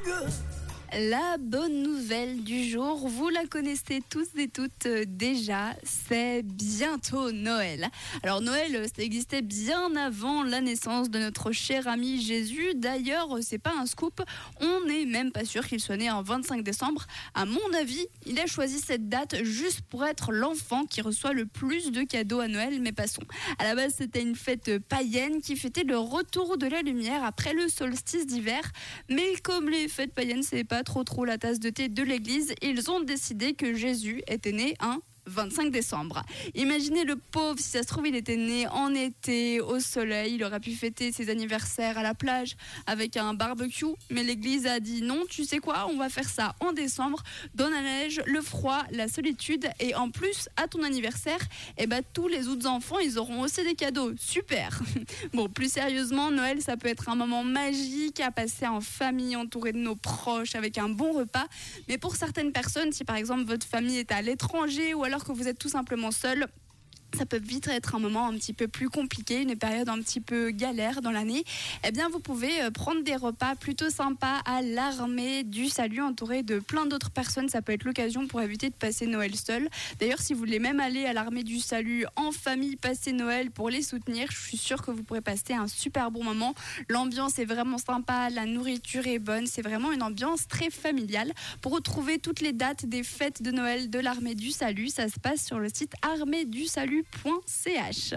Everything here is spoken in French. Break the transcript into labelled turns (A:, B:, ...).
A: good. La bonne nouvelle du jour, vous la connaissez tous et toutes euh, déjà, c'est bientôt Noël. Alors Noël, euh, ça existait bien avant la naissance de notre cher ami Jésus. D'ailleurs, euh, c'est pas un scoop, on n'est même pas sûr qu'il soit né en 25 décembre. À mon avis, il a choisi cette date juste pour être l'enfant qui reçoit le plus de cadeaux à Noël, mais passons. À la base, c'était une fête païenne qui fêtait le retour de la lumière après le solstice d'hiver. Mais comme les fêtes païennes, c'est pas trop trop la tasse de thé de l'église, ils ont décidé que Jésus était né un 25 décembre. Imaginez le pauvre, si ça se trouve, il était né en été, au soleil, il aurait pu fêter ses anniversaires à la plage avec un barbecue, mais l'église a dit non, tu sais quoi, on va faire ça en décembre, dans la neige, le froid, la solitude, et en plus, à ton anniversaire, eh ben, tous les autres enfants, ils auront aussi des cadeaux. Super Bon, plus sérieusement, Noël, ça peut être un moment magique à passer en famille, entouré de nos proches, avec un bon repas, mais pour certaines personnes, si par exemple votre famille est à l'étranger ou alors que vous êtes tout simplement seul, ça peut vite être un moment un petit peu plus compliqué, une période un petit peu galère dans l'année, eh bien vous pouvez euh, prendre des repas plutôt sympas à l'armée du salut entouré de plein d'autres personnes. Ça peut être l'occasion pour éviter de passer Noël seul. D'ailleurs, si vous voulez même aller à l'armée du salut en famille, passer Noël pour les soutenir, je suis sûre que vous pourrez passer un super bon moment. L'ambiance est vraiment sympa, la nourriture est bonne, c'est vraiment une ambiance très familiale. Pour retrouver toutes les dates des fêtes de Noël de l'armée du salut, ça se passe sur le site armée du salut ch